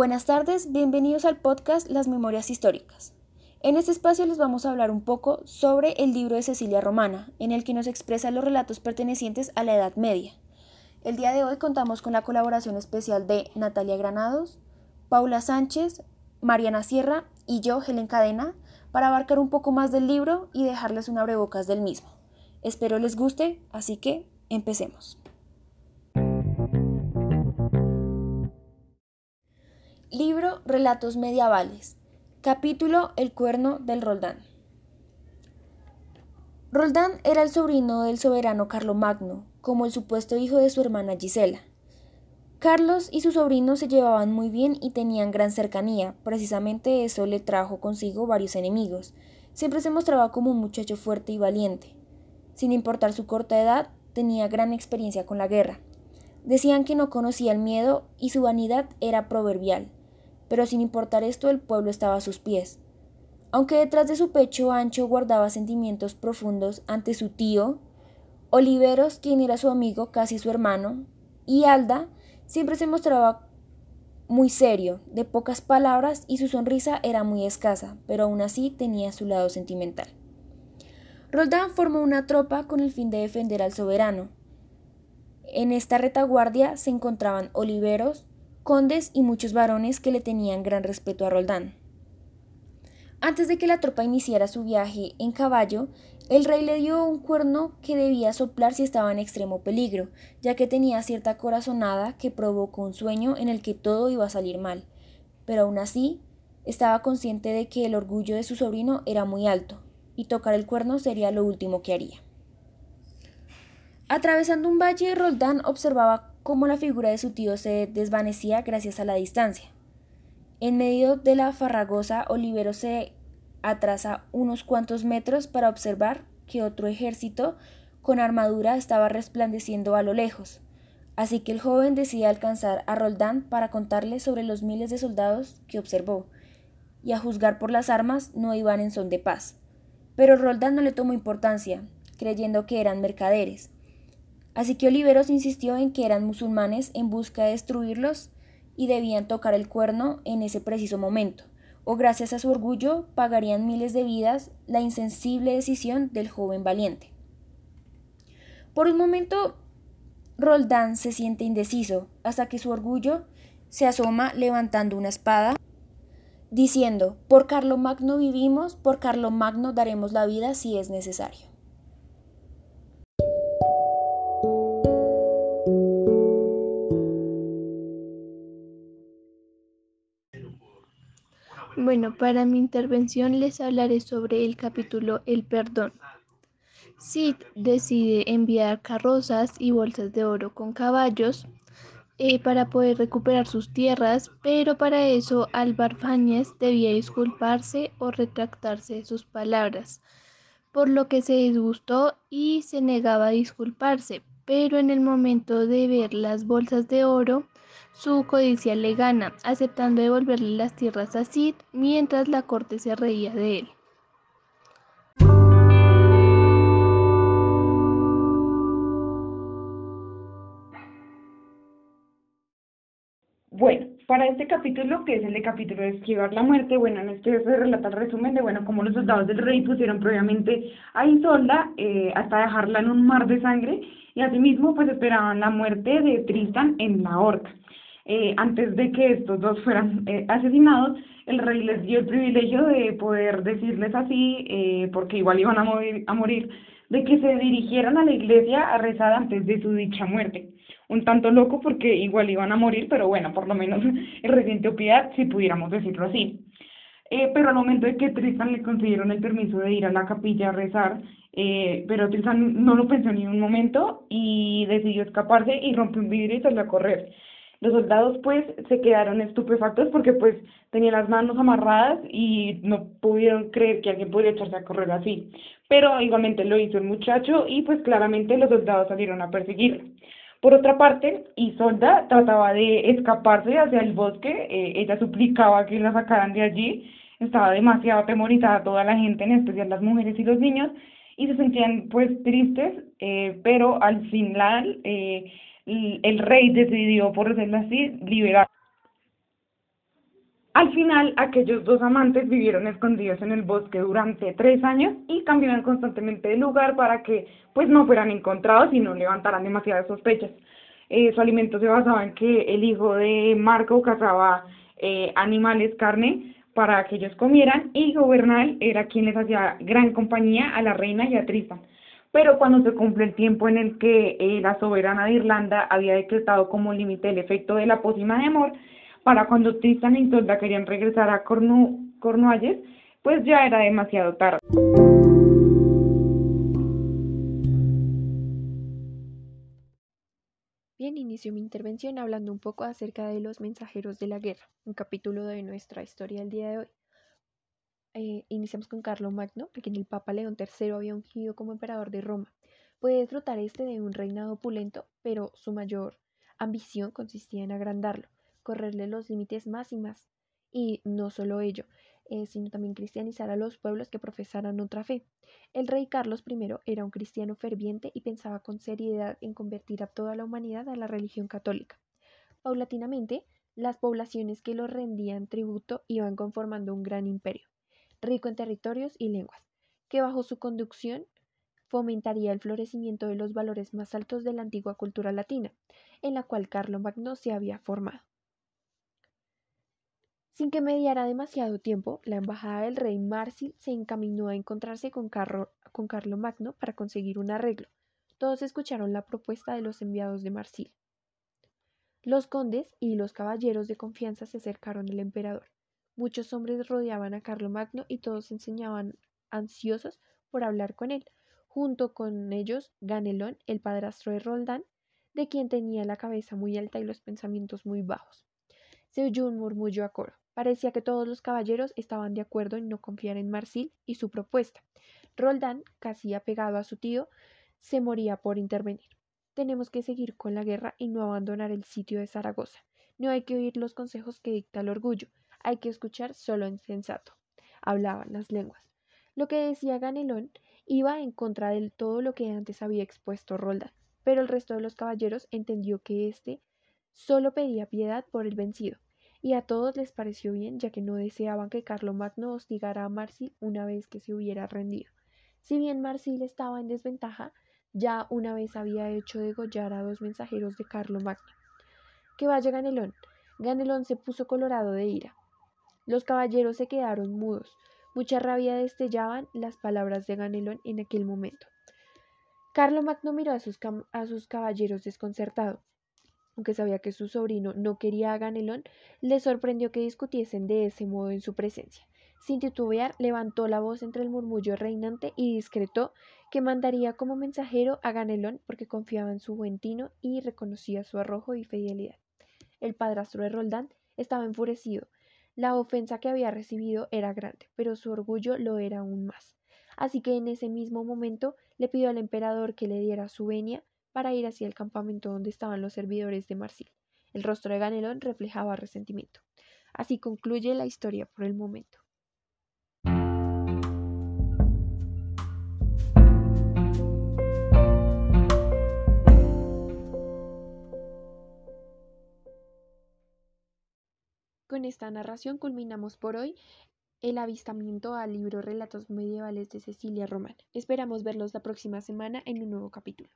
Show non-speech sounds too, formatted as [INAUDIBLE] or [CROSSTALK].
Buenas tardes, bienvenidos al podcast Las Memorias Históricas. En este espacio les vamos a hablar un poco sobre el libro de Cecilia Romana, en el que nos expresa los relatos pertenecientes a la Edad Media. El día de hoy contamos con la colaboración especial de Natalia Granados, Paula Sánchez, Mariana Sierra y yo, Helen Cadena, para abarcar un poco más del libro y dejarles un abrebocas del mismo. Espero les guste, así que empecemos. Libro Relatos Medievales. Capítulo El cuerno del Roldán. Roldán era el sobrino del soberano Carlomagno, como el supuesto hijo de su hermana Gisela. Carlos y su sobrino se llevaban muy bien y tenían gran cercanía, precisamente eso le trajo consigo varios enemigos. Siempre se mostraba como un muchacho fuerte y valiente. Sin importar su corta edad, tenía gran experiencia con la guerra. Decían que no conocía el miedo y su vanidad era proverbial, pero sin importar esto el pueblo estaba a sus pies. Aunque detrás de su pecho ancho guardaba sentimientos profundos ante su tío, Oliveros, quien era su amigo, casi su hermano, y Alda, Siempre se mostraba muy serio, de pocas palabras y su sonrisa era muy escasa, pero aún así tenía su lado sentimental. Roldán formó una tropa con el fin de defender al soberano. En esta retaguardia se encontraban oliveros, condes y muchos varones que le tenían gran respeto a Roldán. Antes de que la tropa iniciara su viaje en caballo, el rey le dio un cuerno que debía soplar si estaba en extremo peligro, ya que tenía cierta corazonada que provocó un sueño en el que todo iba a salir mal. Pero aún así, estaba consciente de que el orgullo de su sobrino era muy alto, y tocar el cuerno sería lo último que haría. Atravesando un valle, Roldán observaba cómo la figura de su tío se desvanecía gracias a la distancia. En medio de la farragosa, Olivero se atrasa unos cuantos metros para observar que otro ejército con armadura estaba resplandeciendo a lo lejos. Así que el joven decide alcanzar a Roldán para contarle sobre los miles de soldados que observó, y a juzgar por las armas no iban en son de paz. Pero Roldán no le tomó importancia, creyendo que eran mercaderes. Así que Oliveros insistió en que eran musulmanes en busca de destruirlos y debían tocar el cuerno en ese preciso momento o gracias a su orgullo pagarían miles de vidas la insensible decisión del joven valiente. Por un momento, Roldán se siente indeciso hasta que su orgullo se asoma levantando una espada, diciendo, por Carlomagno vivimos, por Carlomagno daremos la vida si es necesario. Bueno, para mi intervención les hablaré sobre el capítulo El perdón. Sid decide enviar carrozas y bolsas de oro con caballos eh, para poder recuperar sus tierras, pero para eso Álvar Fáñez debía disculparse o retractarse de sus palabras, por lo que se disgustó y se negaba a disculparse, pero en el momento de ver las bolsas de oro, su codicia le gana, aceptando devolverle las tierras a Cid mientras la corte se reía de él. Bueno, para este capítulo, que es el de capítulo de esquivar la muerte, bueno, en este se relata el resumen de, bueno, cómo los soldados del rey pusieron previamente a Isolda eh, hasta dejarla en un mar de sangre y asimismo pues esperaban la muerte de Tristan en la horca. Eh, antes de que estos dos fueran eh, asesinados, el rey les dio el privilegio de poder decirles así, eh, porque igual iban a morir, de que se dirigieran a la iglesia a rezar antes de su dicha muerte. Un tanto loco porque igual iban a morir, pero bueno, por lo menos [LAUGHS] el sintió piedad, si pudiéramos decirlo así. pero al momento de que Tristan le consiguieron el permiso de ir a la capilla a rezar, pero Tristan no lo pensó ni un momento y decidió escaparse y rompió un vidrio y salió a correr. Los soldados pues se quedaron estupefactos porque pues tenían las manos amarradas y no pudieron creer que alguien podría echarse a correr así. Pero igualmente lo hizo el muchacho y pues claramente los soldados salieron a perseguirlo. Por otra parte, Isolda trataba de escaparse hacia el bosque, eh, ella suplicaba que la sacaran de allí, estaba demasiado atemorizada toda la gente, en especial las mujeres y los niños, y se sentían pues tristes, eh, pero al final eh, el rey decidió, por decirlo así, liberar. Al final, aquellos dos amantes vivieron escondidos en el bosque durante tres años y cambiaron constantemente de lugar para que pues no fueran encontrados y no levantaran demasiadas sospechas. Eh, su alimento se basaba en que el hijo de Marco cazaba eh, animales, carne, para que ellos comieran y Gobernal era quien les hacía gran compañía a la reina y a Tristan. Pero cuando se cumple el tiempo en el que eh, la soberana de Irlanda había decretado como límite el efecto de la pócima de amor, para cuando Tristan y Isolda querían regresar a Cornu Cornualles, pues ya era demasiado tarde. Bien, inicio mi intervención hablando un poco acerca de los mensajeros de la guerra, un capítulo de nuestra historia del día de hoy. Eh, iniciamos con Carlo Magno, a quien el Papa León III había ungido como emperador de Roma. Puede disfrutar este de un reinado opulento, pero su mayor ambición consistía en agrandarlo correrle los límites más y más. Y no solo ello, eh, sino también cristianizar a los pueblos que profesaran otra fe. El rey Carlos I era un cristiano ferviente y pensaba con seriedad en convertir a toda la humanidad a la religión católica. Paulatinamente, las poblaciones que lo rendían tributo iban conformando un gran imperio, rico en territorios y lenguas, que bajo su conducción fomentaría el florecimiento de los valores más altos de la antigua cultura latina, en la cual Carlos Magno se había formado. Sin que mediara demasiado tiempo, la embajada del rey Marsil se encaminó a encontrarse con, Carlo, con Magno para conseguir un arreglo. Todos escucharon la propuesta de los enviados de Marsil. Los condes y los caballeros de confianza se acercaron al emperador. Muchos hombres rodeaban a Magno y todos enseñaban ansiosos por hablar con él. Junto con ellos, Ganelón, el padrastro de Roldán, de quien tenía la cabeza muy alta y los pensamientos muy bajos. Se oyó un murmullo a coro. Parecía que todos los caballeros estaban de acuerdo en no confiar en Marsil y su propuesta. Roldán, casi apegado a su tío, se moría por intervenir. Tenemos que seguir con la guerra y no abandonar el sitio de Zaragoza. No hay que oír los consejos que dicta el orgullo, hay que escuchar solo en sensato. Hablaban las lenguas. Lo que decía Ganelón iba en contra de todo lo que antes había expuesto Roldán, pero el resto de los caballeros entendió que éste solo pedía piedad por el vencido, y a todos les pareció bien, ya que no deseaban que Carlomagno hostigara a Marsil una vez que se hubiera rendido. Si bien Marsil estaba en desventaja, ya una vez había hecho degollar a dos mensajeros de Carlomagno. Que vaya Ganelón. Ganelón se puso colorado de ira. Los caballeros se quedaron mudos. Mucha rabia destellaban las palabras de Ganelón en aquel momento. Carlomagno miró a sus, a sus caballeros desconcertado aunque sabía que su sobrino no quería a Ganelón, le sorprendió que discutiesen de ese modo en su presencia. Sin titubear, levantó la voz entre el murmullo reinante y discretó que mandaría como mensajero a Ganelón porque confiaba en su buen tino y reconocía su arrojo y fidelidad. El padrastro de Roldán estaba enfurecido. La ofensa que había recibido era grande, pero su orgullo lo era aún más. Así que en ese mismo momento le pidió al emperador que le diera su venia para ir hacia el campamento donde estaban los servidores de Marsil. El rostro de Ganelón reflejaba resentimiento. Así concluye la historia por el momento. Con esta narración culminamos por hoy el avistamiento al libro Relatos Medievales de Cecilia Román. Esperamos verlos la próxima semana en un nuevo capítulo.